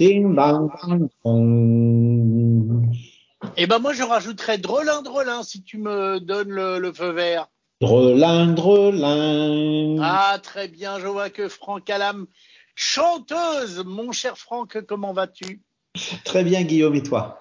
Ding, bang, bang, bong. Eh ben moi je rajouterais drôlin drôlin si tu me donnes le, le feu vert. Drelin, drelin. Ah très bien, je vois que Franck Alam, chanteuse, mon cher Franck, comment vas-tu? Très bien, Guillaume, et toi?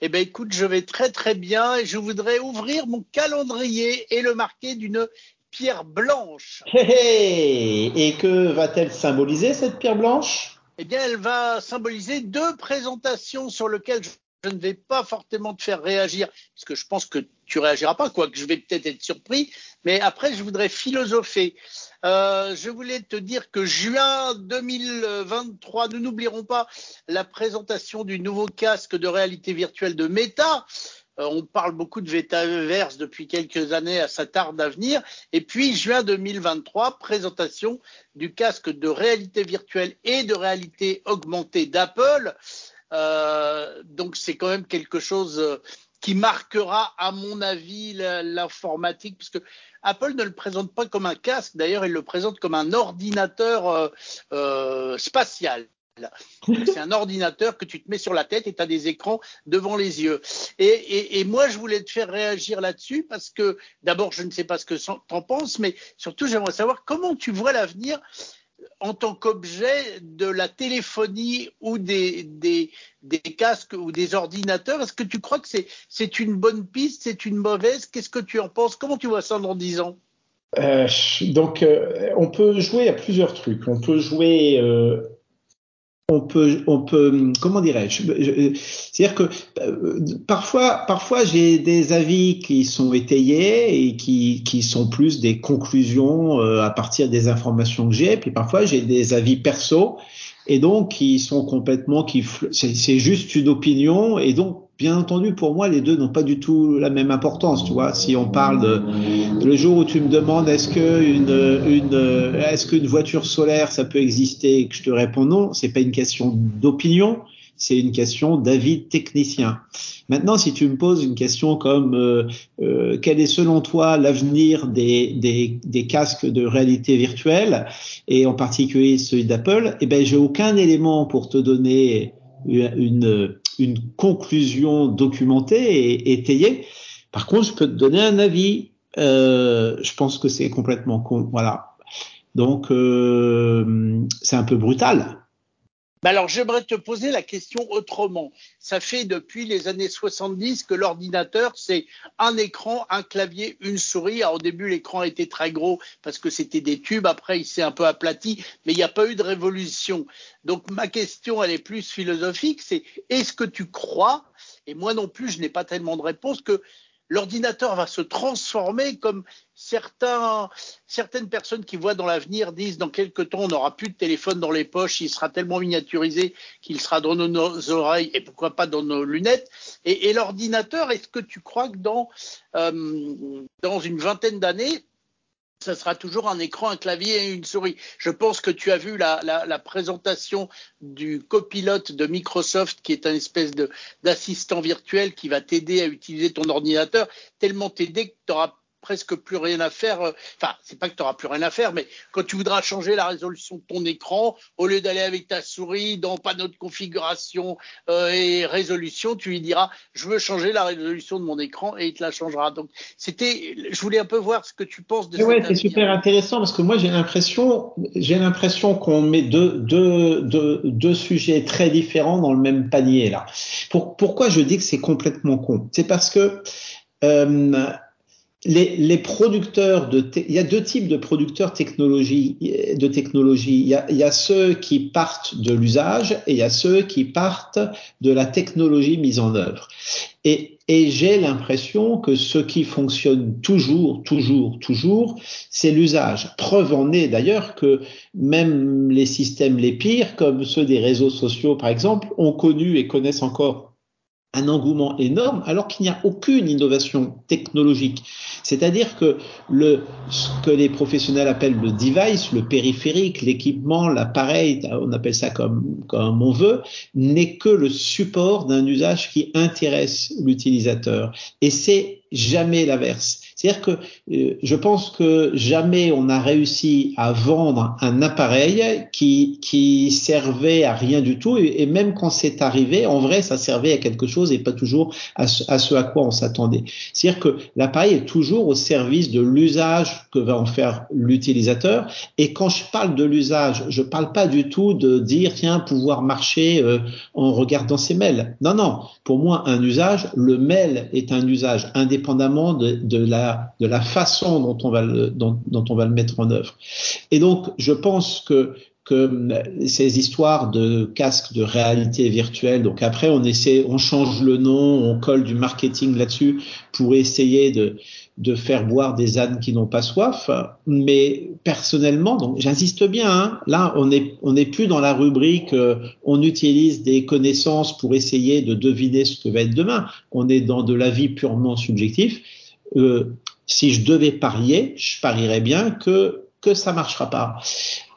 Eh ben écoute, je vais très très bien et je voudrais ouvrir mon calendrier et le marquer d'une pierre blanche. Et que va-t-elle symboliser, cette pierre blanche? Eh bien, elle va symboliser deux présentations sur lesquelles je ne vais pas fortement te faire réagir, parce que je pense que tu réagiras pas, quoique je vais peut-être être surpris, mais après, je voudrais philosopher. Euh, je voulais te dire que juin 2023, nous n'oublierons pas la présentation du nouveau casque de réalité virtuelle de Meta. Euh, on parle beaucoup de Metaverse depuis quelques années, à sa tarde à. Et puis, juin 2023, présentation du casque de réalité virtuelle et de réalité augmentée d'Apple. Euh, donc c'est quand même quelque chose euh, qui marquera, à mon avis, l'informatique, puisque Apple ne le présente pas comme un casque, d'ailleurs, il le présente comme un ordinateur spatial. C'est un ordinateur que tu te mets sur la tête et tu as des écrans devant les yeux. Et, moi, je voulais te faire réagir là-dessus parce que d'abord, je ne sais pas ce que tu en penses, mais surtout, j'aimerais savoir comment tu vois l'avenir en tant qu'objet de la téléphonie ou des, casques ou des ordinateurs. Est-ce que tu crois que c'est une bonne piste, c'est une mauvaise? Qu'est-ce que tu en penses? Comment tu vois ça dans 10 ans? Euh, donc, euh, on peut jouer à plusieurs trucs. On peut jouer, euh, on peut, on peut, comment dirais-je Je- C'est-à-dire que euh, parfois, parfois, j'ai des avis qui sont étayés et qui, qui sont plus des conclusions euh, à partir des informations que j'ai. Puis parfois, j'ai des avis perso et donc qui sont complètement, qui, c'est juste une opinion et donc. Bien entendu, pour moi, les deux n'ont pas du tout la même importance. Tu vois, si on parle de, le jour où tu me demandes est-ce que une, une est-ce qu'une voiture solaire ça peut exister et que je te réponds non, c'est pas une question d'opinion, c'est une question d'avis technicien. Maintenant, si tu me poses une question comme euh, euh, quel est selon toi l'avenir des, des, des casques de réalité virtuelle et en particulier celui d'Apple, eh ben j'ai aucun élément pour te donner une, une conclusion documentée et étayée. Par contre, je peux te donner un avis. Euh, je pense que c'est complètement con. Voilà. Donc, euh, c'est un peu brutal. Ben alors, j'aimerais te poser la question autrement. Ça fait depuis les années 70 que l'ordinateur, c'est un écran, un clavier, une souris. Alors, au début, l'écran était très gros parce que c'était des tubes. Après, il s'est un peu aplati, mais il n'y a pas eu de révolution. Donc, ma question, elle est plus philosophique. C'est est-ce que tu crois, et moi non plus, je n'ai pas tellement de réponse, que l'ordinateur va se transformer comme certains, certaines personnes qui voient dans l'avenir disent dans quelques temps on n'aura plus de téléphone dans les poches, il sera tellement miniaturisé qu'il sera dans nos oreilles et pourquoi pas dans nos lunettes. Et, l'ordinateur, est-ce que tu crois que dans, euh, dans une vingtaine d'années, ça sera toujours un écran, un clavier et une souris. Je pense que tu as vu la, la, présentation du copilote de Microsoft, qui est un espèce d'assistant virtuel qui va t'aider à utiliser ton ordinateur, tellement t'aider que tu auras presque plus rien à faire. Enfin, c'est pas que tu n'auras plus rien à faire, mais quand tu voudras changer la résolution de ton écran, au lieu d'aller avec ta souris dans panneau de configuration euh, et résolution, tu lui diras je veux changer la résolution de mon écran et il te la changera. Donc c'était, je voulais un peu voir ce que tu penses de. Ouais, c'est super intéressant parce que moi j'ai l'impression, j'ai l'impression qu'on met deux, deux, deux, deux sujets très différents dans le même panier là. Pour, pourquoi je dis que c'est complètement con? C'est parce que euh, les, les, producteurs de, il y a deux types de producteurs technologie, de technologie. Il y, a, il y a ceux qui partent de l'usage et il y a ceux qui partent de la technologie mise en œuvre. Et, et j'ai l'impression que ce qui fonctionne toujours, toujours, toujours, c'est l'usage. Preuve en est d'ailleurs que même les systèmes les pires, comme ceux des réseaux sociaux par exemple, ont connu et connaissent encore un engouement énorme alors qu'il n'y a aucune innovation technologique. C'est-à-dire que le, ce que les professionnels appellent le device, le périphérique, l'équipement, l'appareil, on appelle ça comme, comme on veut, n'est que le support d'un usage qui intéresse l'utilisateur. Et c'est jamais l'inverse. C'est-à-dire que euh, je pense que jamais on a réussi à vendre un appareil qui, servait à rien du tout, et, même quand c'est arrivé, en vrai, ça servait à quelque chose et pas toujours à ce à, quoi on s'attendait. C'est-à-dire que l'appareil est toujours au service de l'usage que va en faire l'utilisateur, et quand je parle de l'usage, je parle pas du tout de dire, tiens, pouvoir marcher euh, en regardant ses mails. Non, non, pour moi, un usage, le mail est un usage indépendamment de la, de la façon dont on, va le, mettre en œuvre. Et donc, je pense que que ces histoires de casques de réalité virtuelle, donc après on essaie, on change le nom, on colle du marketing là-dessus pour essayer de, faire boire des ânes qui n'ont pas soif. Mais personnellement, donc j'insiste bien, hein, là on est n'est plus dans la rubrique euh, on utilise des connaissances pour essayer de deviner ce que va être demain. On est dans de la vie purement subjectif. Euh, si je devais parier, je parierais bien que que ça marchera pas.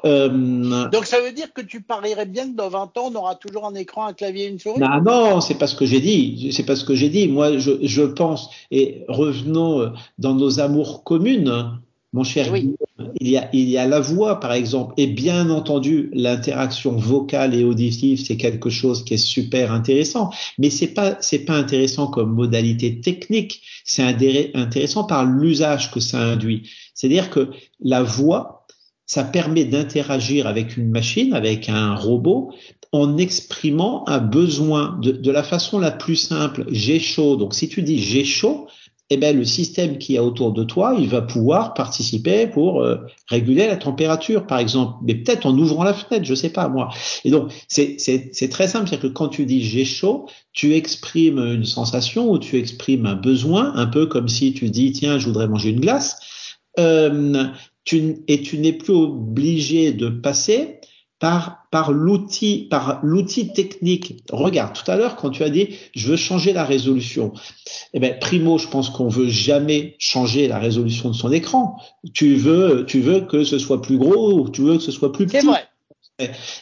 Euh, Donc ça veut dire que tu parierais bien que dans 20 ans, on aura toujours un écran, un clavier et une souris? Non, non, c'est pas ce que j'ai dit. C'est pas ce que j'ai dit. Moi, je, je, pense, et revenons euh, dans nos amours communes, mon cher oui. Il, y a, il y a la voix, par exemple, et bien entendu, l'interaction vocale et auditive, c'est quelque chose qui est super intéressant. Mais c'est pas, c'est pas intéressant comme modalité technique. C'est intéressant par l'usage que ça induit. C'est-à-dire que la voix, ça permet d'interagir avec une machine, avec un robot, en exprimant un besoin de, de la façon la plus simple. J'ai chaud. Donc, si tu dis j'ai chaud, eh ben, le système qui est autour de toi, il va pouvoir participer pour euh, réguler la température, par exemple, mais peut-être en ouvrant la fenêtre, je sais pas moi. Et donc, c'est très simple, c'est que quand tu dis j'ai chaud, tu exprimes une sensation ou tu exprimes un besoin, un peu comme si tu dis tiens, je voudrais manger une glace. Euh, tu, et tu n'es plus obligé de passer par, par l'outil, par l'outil technique. Regarde, tout à l'heure, quand tu as dit, je veux changer la résolution. Eh ben, primo, je pense qu'on veut jamais changer la résolution de son écran. Tu veux, tu veux que ce soit plus gros ou tu veux que ce soit plus petit. C'est vrai.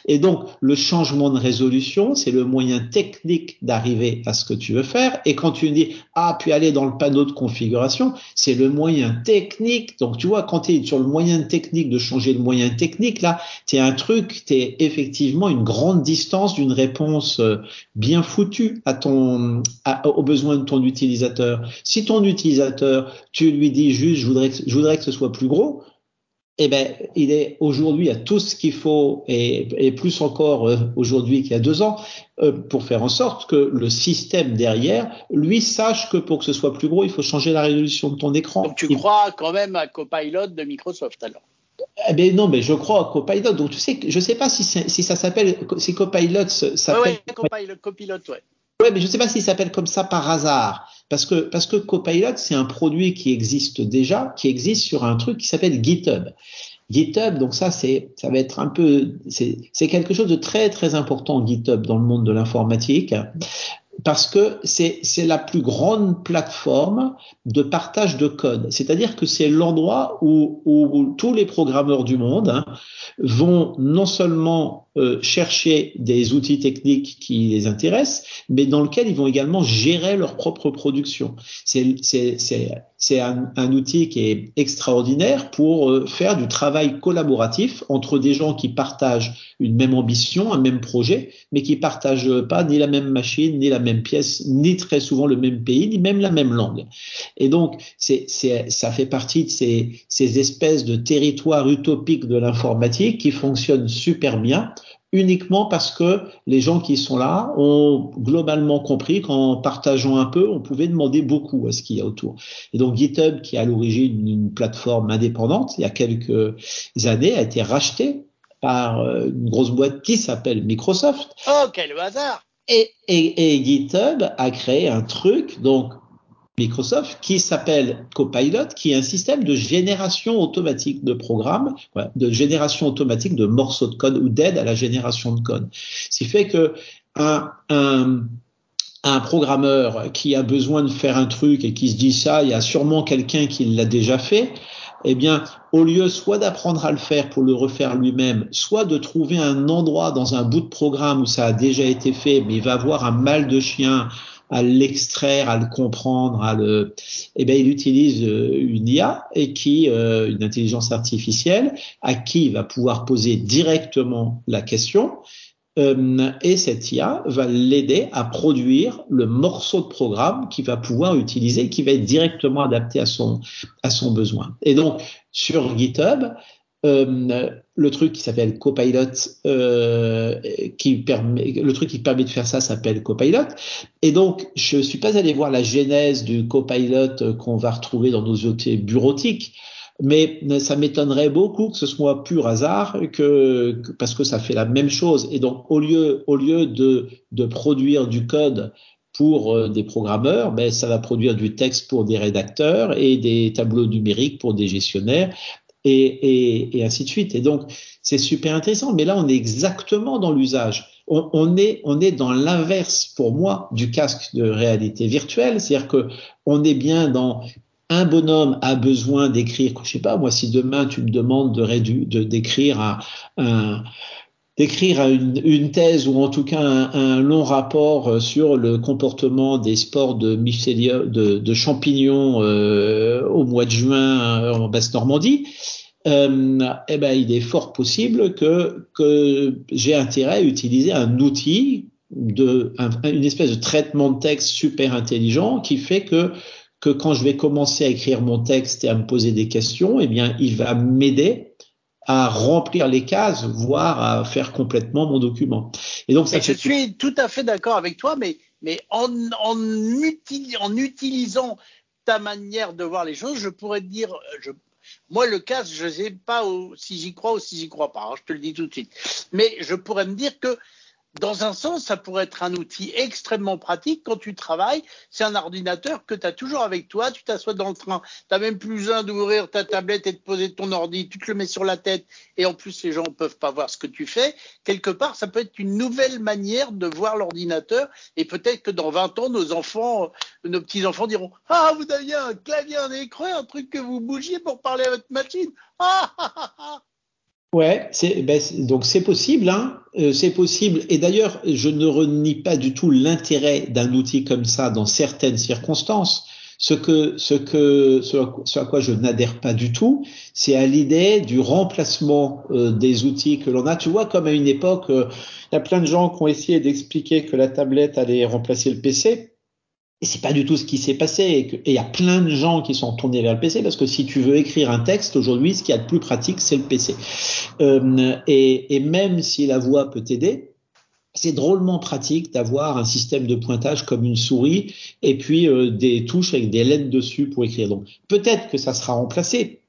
Et donc, le changement de résolution, c'est le moyen technique d'arriver à ce que tu veux faire. Et quand tu dis, ah, puis aller dans le panneau de configuration, c'est le moyen technique. Donc, tu vois, quand tu es sur le moyen technique de changer le moyen technique, là, tu un truc, tu es effectivement une grande distance d'une réponse euh, bien foutue à ton, aux besoins de ton utilisateur. Si ton utilisateur, tu lui dis juste, je voudrais que ce soit plus gros, eh ben, il est aujourd'hui à tout ce qu'il faut et, et, plus encore euh, aujourd'hui qu'il y a deux ans euh, pour faire en sorte que le système derrière lui sache que pour que ce soit plus gros, il faut changer la résolution de ton écran. Donc tu crois quand même à Copilot de Microsoft alors? Eh ben non, mais je crois à Copilot. Donc tu sais, je sais pas si, si ça s'appelle, si Copilot s'appelle. Ouais, ouais, Copilot, Copilot, ouais. Ouais, mais je sais pas s'il s'appelle comme ça par hasard. Parce que, parce que Copilot, c'est un produit qui existe déjà, qui existe sur un truc qui s'appelle GitHub. GitHub, donc ça, c'est, ça va être un peu, c'est quelque chose de très, très important, GitHub, dans le monde de l'informatique parce que c'est la plus grande plateforme de partage de code. C'est-à-dire que c'est l'endroit où, où, tous les programmeurs du monde hein, vont non seulement euh, chercher des outils techniques qui les intéressent, mais dans lequel ils vont également gérer leur propre production. C'est un, un, outil qui est extraordinaire pour euh, faire du travail collaboratif entre des gens qui partagent une même ambition, un même projet, mais qui partagent pas ni la même machine, ni la même pièce, ni très souvent le même pays, ni même la même langue. Et donc, c'est ça fait partie de ces, ces espèces de territoires utopiques de l'informatique qui fonctionnent super bien uniquement parce que les gens qui sont là ont globalement compris qu'en partageant un peu, on pouvait demander beaucoup à ce qu'il y a autour. Et donc GitHub, qui est à l'origine une plateforme indépendante, il y a quelques années, a été racheté par euh, une grosse boîte qui s'appelle Microsoft. Oh, quel hasard et, et, et GitHub a créé un truc, donc Microsoft qui s'appelle Copilot, qui est un système de génération automatique de programmes, de génération automatique de morceaux de code ou d'aide à la génération de code. Ce qui fait que un, un, un programmeur qui a besoin de faire un truc et qui se dit ça, il y a sûrement quelqu'un qui l'a déjà fait, eh bien, au lieu soit d'apprendre à le faire pour le refaire lui-même, soit de trouver un endroit dans un bout de programme où ça a déjà été fait, mais il va avoir un mal de chien à l'extraire, à le comprendre, à le, eh ben il utilise euh, une IA et qui, euh, une intelligence artificielle, à qui il va pouvoir poser directement la question. Euh, et cette IA va l'aider à produire le morceau de programme qu'il va pouvoir utiliser, qui va être directement adapté à son à son besoin. Et donc sur GitHub, euh, le truc qui s'appelle Copilot, euh, qui permet, le truc qui permet de faire ça s'appelle Copilot. Et donc, je suis pas allé voir la genèse du Copilot qu'on va retrouver dans nos outils bureautiques, mais ça m'étonnerait beaucoup que ce soit pur hasard, que, parce que ça fait la même chose. Et donc, au lieu, au lieu de, de produire du code pour euh, des programmeurs, ben, ça va produire du texte pour des rédacteurs et des tableaux numériques pour des gestionnaires et, ainsi de suite. Et donc, c'est super intéressant. Mais là, on est exactement dans l'usage. On, est, on est dans l'inverse, pour moi, du casque de réalité virtuelle. C'est-à-dire que on est bien dans un bonhomme a besoin d'écrire, je sais pas, moi, si demain tu me demandes de d'écrire un, d'écrire une, thèse ou en tout cas un, long rapport sur le comportement des sports de, de, champignons euh, mois de juin euh, en Basse-Normandie, euh, eh ben, il est fort possible que, que j'ai intérêt à utiliser un outil de un, une espèce de traitement de texte super intelligent qui fait que que quand je vais commencer à écrire mon texte et à me poser des questions, eh bien, il va m'aider à remplir les cases, voire à faire complètement mon document. Et donc, ça je suis tout à fait d'accord avec toi, mais, mais en, en, utilisant ta manière de voir les choses, je pourrais dire, je, moi, le casque, je ne sais pas si j'y crois ou si j'y crois pas. Hein, je te le dis tout de suite. Mais je pourrais me dire que dans un sens, ça pourrait être un outil extrêmement pratique quand tu travailles. C'est un ordinateur que tu as toujours avec toi. Tu t'assois dans le train. Tu n'as même plus besoin d'ouvrir ta tablette et de poser ton ordi. Tu te le mets sur la tête. Et en plus, les gens ne peuvent pas voir ce que tu fais. Quelque part, ça peut être une nouvelle manière de voir l'ordinateur. Et peut-être que dans 20 ans, nos enfants, nos petits-enfants diront Ah, vous aviez un clavier, un écran, un truc que vous bougiez pour parler à votre machine. Ah, ah, ah, ah. Ouais, c'est ben, donc c'est possible, hein, euh, c'est possible. Et d'ailleurs, je ne renie pas du tout l'intérêt d'un outil comme ça dans certaines circonstances. Ce que, ce que, ce, à quoi je n'adhère pas du tout, c'est à l'idée du remplacement euh, des outils que l'on a. Tu vois, comme à une époque, euh, il y a plein de gens qui ont essayé d'expliquer que la tablette allait remplacer le PC. Et c'est pas du tout ce qui s'est passé. Et il y a plein de gens qui sont tournés vers le PC parce que si tu veux écrire un texte aujourd'hui, ce qui est de plus pratique, c'est le PC. Euh, et, et, même si la voix peut t'aider, c'est drôlement pratique d'avoir un système de pointage comme une souris et puis euh, des touches avec des lettres dessus pour écrire. Donc peut-être que ça sera remplacé.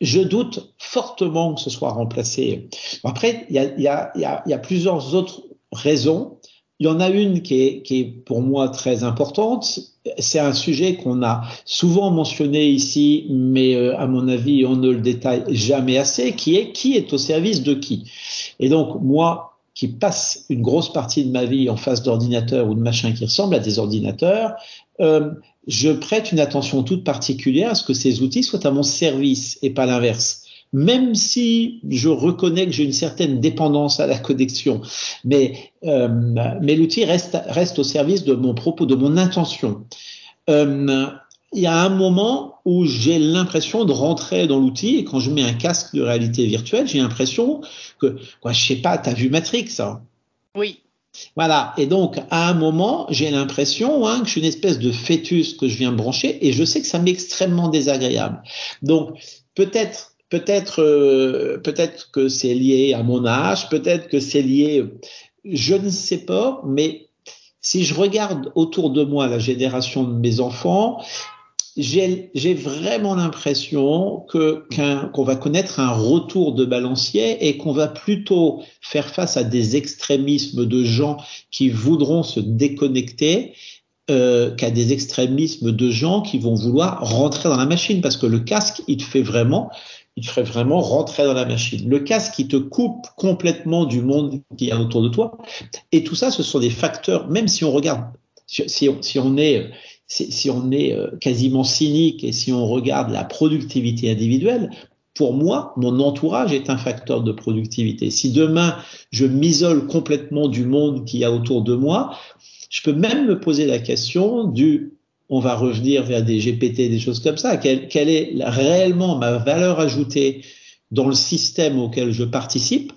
Je doute fortement que ce soit remplacé. Après, il y a, y, a, y, a, y a plusieurs autres raisons. Il y en a une qui est, qui est pour moi très importante. C'est un sujet qu'on a souvent mentionné ici, mais euh, à mon avis, on ne le détaille jamais assez, qui est qui est au service de qui. Et donc, moi, qui passe une grosse partie de ma vie en face d'ordinateurs ou de machins qui ressemblent à des ordinateurs, euh, je prête une attention toute particulière à ce que ces outils soient à mon service et pas l'inverse même si je reconnais que j'ai une certaine dépendance à la connexion, mais, euh, mais l'outil reste, reste au service de mon propos, de mon intention. Euh, il y a un moment où j'ai l'impression de rentrer dans l'outil et quand je mets un casque de réalité virtuelle, j'ai l'impression que, quoi, je sais pas, tu as vu Matrix hein? Oui. Voilà. Et donc, à un moment, j'ai l'impression hein, que je suis une espèce de fœtus que je viens brancher et je sais que ça m'est extrêmement désagréable. Donc, peut-être Peut-être, euh, peut-être que c'est lié à mon âge, peut-être que c'est lié, je ne sais pas, mais si je regarde autour de moi la génération de mes enfants, j'ai vraiment l'impression que qu'on va connaître un retour de balancier et qu'on va plutôt faire face à des extrémismes de gens qui voudront se déconnecter euh, qu'à des extrémismes de gens qui vont vouloir rentrer dans la machine. Parce que le casque il te fait vraiment il ferait vraiment rentrer dans la machine. Le casque qui te coupe complètement du monde qui est autour de toi. Et tout ça, ce sont des facteurs, même si on regarde, si, on, est, si, on est euh, quasiment cynique et si on regarde la productivité individuelle, pour moi, mon entourage est un facteur de productivité. Si demain, je m'isole complètement du monde qui a autour de moi, je peux même me poser la question du on va revenir vers des GPT, des choses comme ça. Quelle, est réellement ma valeur ajoutée dans le système auquel je participe?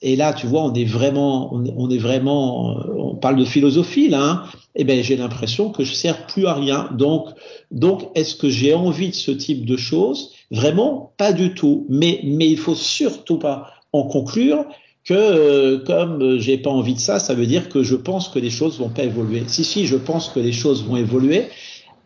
Et là, tu vois, on est vraiment, on, est vraiment, on parle de philosophie là. Hein eh ben j'ai l'impression que je sers plus à rien. Donc, donc est-ce que j'ai envie de ce type de choses? Vraiment, pas du tout. Mais, mais il faut surtout pas en conclure que euh, comme j'ai pas envie de ça, ça veut dire que je pense que les choses vont pas évoluer. Si si, je pense que les choses vont évoluer.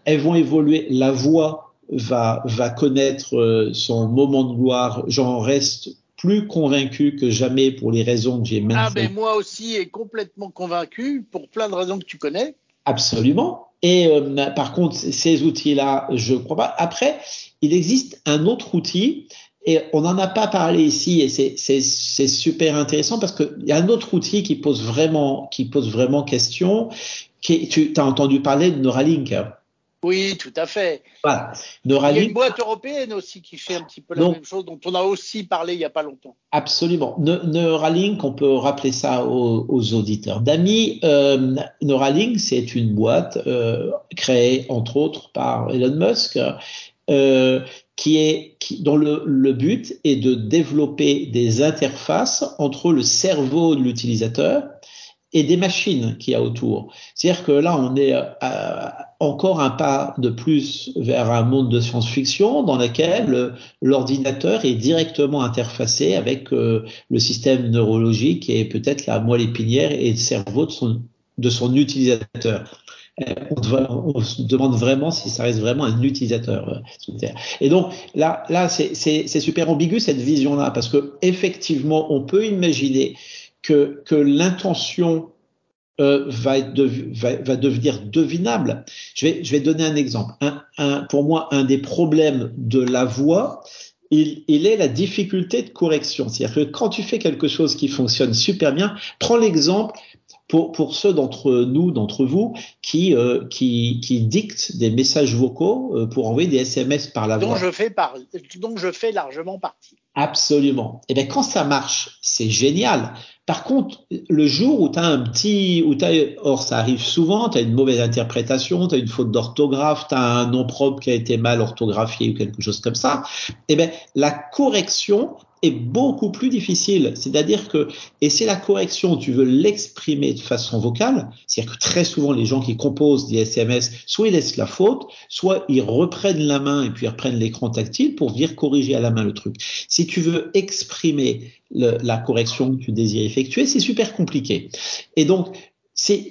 Elles vont évoluer. La voix va va connaître euh, son moment de gloire. J'en reste plus convaincu que jamais pour les raisons que j'ai maintenant. Ah ben moi aussi est complètement convaincu pour plein de raisons que tu connais. Absolument. Et euh, par contre, ces outils-là, je crois pas. Après, il existe un autre outil et on n'en a pas parlé ici et c'est super intéressant parce qu'il y a un autre outil qui pose vraiment qui pose vraiment question. Qui, tu as entendu parler de Neuralink. Oui, tout à fait. Voilà. Neuralink, il y a une boîte européenne aussi qui fait un petit peu la même chose, dont on a aussi parlé il n'y a pas longtemps. Absolument. Neuralink, on peut rappeler ça aux, aux auditeurs. D'amis, euh, Neuralink, c'est une boîte euh, créée entre autres par Elon Musk, euh, qui est qui, dont le, le but est de développer des interfaces entre le cerveau de l'utilisateur et des machines qu'il y a autour. C'est-à-dire que là, on est euh, encore un pas de plus vers un monde de science-fiction dans lequel l'ordinateur est directement interfacé avec euh, le système neurologique et peut-être la moelle épinière et le cerveau de son, de son utilisateur. Euh, on, se demande vraiment si ça reste vraiment un utilisateur. Et donc là, là, c'est super ambigu cette vision-là parce que effectivement, on peut imaginer que, l'intention euh, va, devenir devinable. Je vais, donner un exemple. Pour moi, un des problèmes de la voix, il, il est la difficulté de correction. C'est-à-dire que quand tu fais quelque chose qui fonctionne super bien, prends l'exemple pour, pour ceux d'entre nous, d'entre vous, qui, euh, qui, qui dictent des messages vocaux euh, pour envoyer des SMS par la dont voix. Je fais par, dont je fais largement partie. Absolument. Et eh bien quand ça marche, c'est génial. Par contre, le jour où tu as un petit, où as, or ça arrive souvent, tu as une mauvaise interprétation, tu as une faute d'orthographe, tu as un nom propre qui a été mal orthographié ou quelque chose comme ça, eh bien la correction est beaucoup plus difficile. C'est-à-dire que, et c'est la correction, tu veux l'exprimer de façon vocale, c'est-à-dire que très souvent les gens qui composent des SMS, soit ils laissent la faute, soit ils reprennent la main et puis ils reprennent l'écran tactile pour venir corriger à la main le truc. Si tu veux exprimer la correction que tu désires effectuer, c'est super compliqué. Et donc,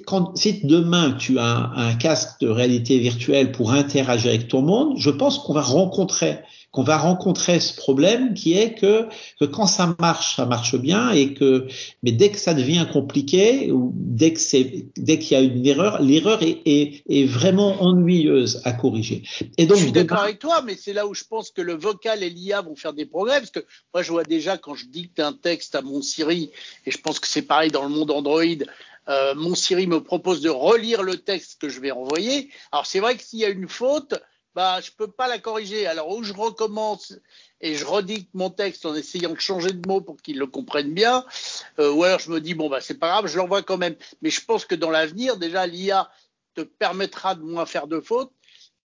quand si demain tu as un, casque de réalité virtuelle pour interagir avec ton monde, je pense qu'on va rencontrer qu'on va rencontrer ce problème qui est que, que quand ça marche, ça marche bien et que mais dès que ça devient compliqué ou dès que c'est dès qu'il y a une erreur, l'erreur est, est, est, vraiment ennuyeuse à corriger. Et donc je suis d'accord avec toi, mais c'est là où je pense que le vocal et l'IA vont faire des progrès parce que moi je vois déjà quand je dicte un texte à mon Siri et je pense que c'est pareil dans le monde Android. Euh, mon Siri me propose de relire le texte que je vais envoyer. Alors c'est vrai que s'il y a une faute, bah, je peux pas la corriger. Alors, où je recommence et je redicte mon texte en essayant de changer de mots pour qu'ils le comprennent bien, euh, ou alors je me dis, bon, bah, c'est pas grave, je l'envoie quand même. Mais je pense que dans l'avenir, déjà, l'IA te permettra de moins faire de fautes.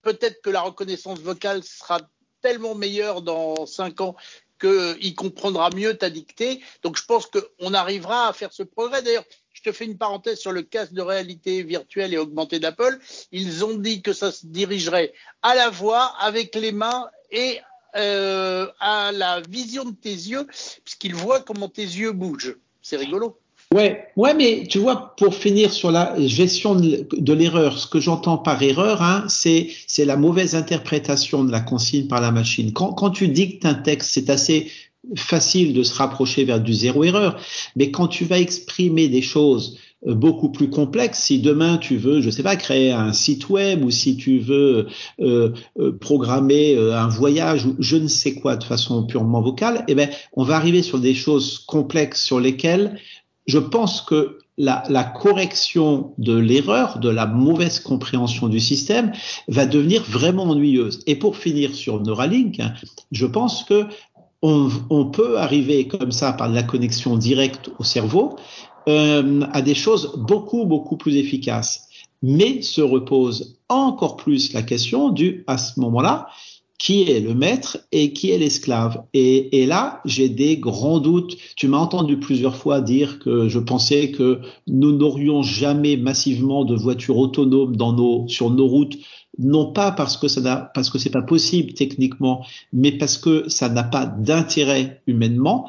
Peut-être que la reconnaissance vocale sera tellement meilleure dans cinq ans qu'il comprendra mieux ta dictée. Donc, je pense qu'on arrivera à faire ce progrès. D'ailleurs, je fais une parenthèse sur le casque de réalité virtuelle et augmentée d'Apple. Ils ont dit que ça se dirigerait à la voix, avec les mains et euh, à la vision de tes yeux, puisqu'ils voient comment tes yeux bougent. C'est rigolo. Ouais, ouais, mais tu vois, pour finir sur la gestion de, l'erreur, ce que j'entends par erreur, hein, c'est c'est la mauvaise interprétation de la consigne par la machine. Quand, quand tu dictes un texte, c'est assez facile de se rapprocher vers du zéro erreur. Mais quand tu vas exprimer des choses euh, beaucoup plus complexes, si demain tu veux, je sais pas, créer un site web ou si tu veux euh, euh, programmer euh, un voyage ou je ne sais quoi de façon purement vocale, eh ben, on va arriver sur des choses complexes sur lesquelles je pense que la, la, correction de l'erreur, de la mauvaise compréhension du système, va devenir vraiment ennuyeuse. Et pour finir sur Neuralink, je pense que on, on, peut arriver comme ça par la connexion directe au cerveau euh, à des choses beaucoup, beaucoup plus efficaces. Mais se repose encore plus la question du, à ce moment-là, qui est le maître et qui est l'esclave. Et, là, j'ai des grands doutes. Tu m'as entendu plusieurs fois dire que je pensais que nous n'aurions jamais massivement de voitures autonomes sur nos routes, non pas parce que ça n'a, c'est pas possible techniquement, mais parce que ça n'a pas d'intérêt humainement.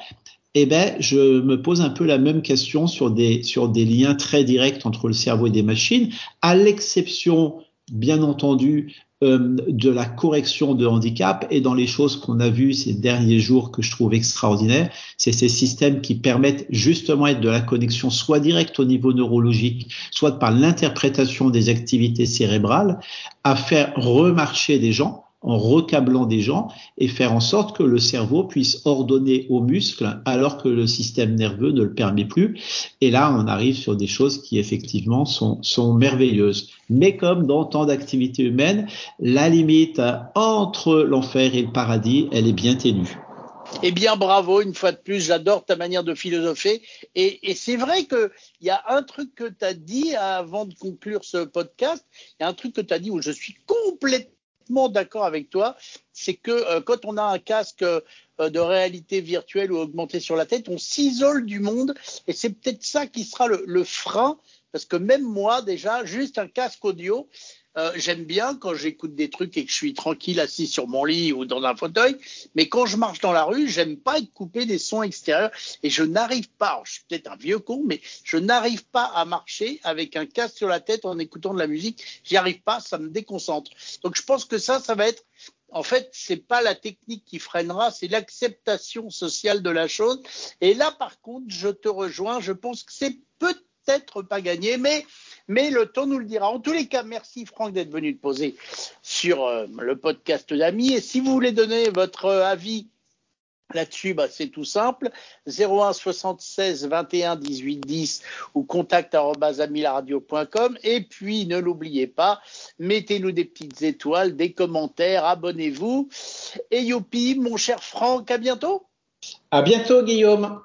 Eh ben, je me pose un peu la même question sur des, liens très directs entre le cerveau et des machines, à l'exception bien entendu de la correction de handicap. Et dans les choses qu'on a vues ces derniers jours que je trouve extraordinaires, c'est ces systèmes qui permettent justement de la connexion soit directe au niveau neurologique, soit par l'interprétation des activités cérébrales, à faire remarcher des gens en recablant des gens et faire en sorte que le cerveau puisse ordonner aux muscles alors que le système nerveux ne le permet plus. Et là, on arrive sur des choses qui effectivement sont, sont merveilleuses. Mais comme dans tant d'activités humaines, la limite entre l'enfer et le paradis, elle est bien ténue. Eh bien, bravo, une fois de plus, j'adore ta manière de philosopher. Et, et c'est vrai qu'il y a un truc que tu as dit avant de conclure ce podcast, il y a un truc que tu as dit où je suis complètement d'accord avec toi, c'est que euh, quand on a un casque euh, de réalité virtuelle ou augmentée sur la tête, on s'isole du monde et c'est peut-être ça qui sera le, frein, parce que même moi déjà, juste un casque audio, euh, j'aime bien quand j'écoute des trucs et que je suis tranquille assis sur mon lit ou dans un fauteuil, mais quand je marche dans la rue, j'aime pas être coupé des sons extérieurs et je n'arrive pas, je suis peut-être un vieux con, mais je n'arrive pas à marcher avec un casque sur la tête en écoutant de la musique, j'y arrive pas, ça me déconcentre. Donc je pense que ça, ça va être en fait, c'est pas la technique qui freinera, c'est l'acceptation sociale de la chose. Et là, par contre, je te rejoins. Je pense que c'est peut-être pas gagné, mais le temps nous le dira. En tous les cas, merci Franck d'être venu te poser sur euh, le podcast d'amis. Et si vous voulez donner votre euh, avis Là-dessus, bah, c'est tout simple. 01 76 21 18 10 ou contact. Et puis, ne l'oubliez pas, mettez-nous des petites étoiles, des commentaires, abonnez-vous. Et youpi, mon cher Franck, à bientôt. À bientôt, Guillaume.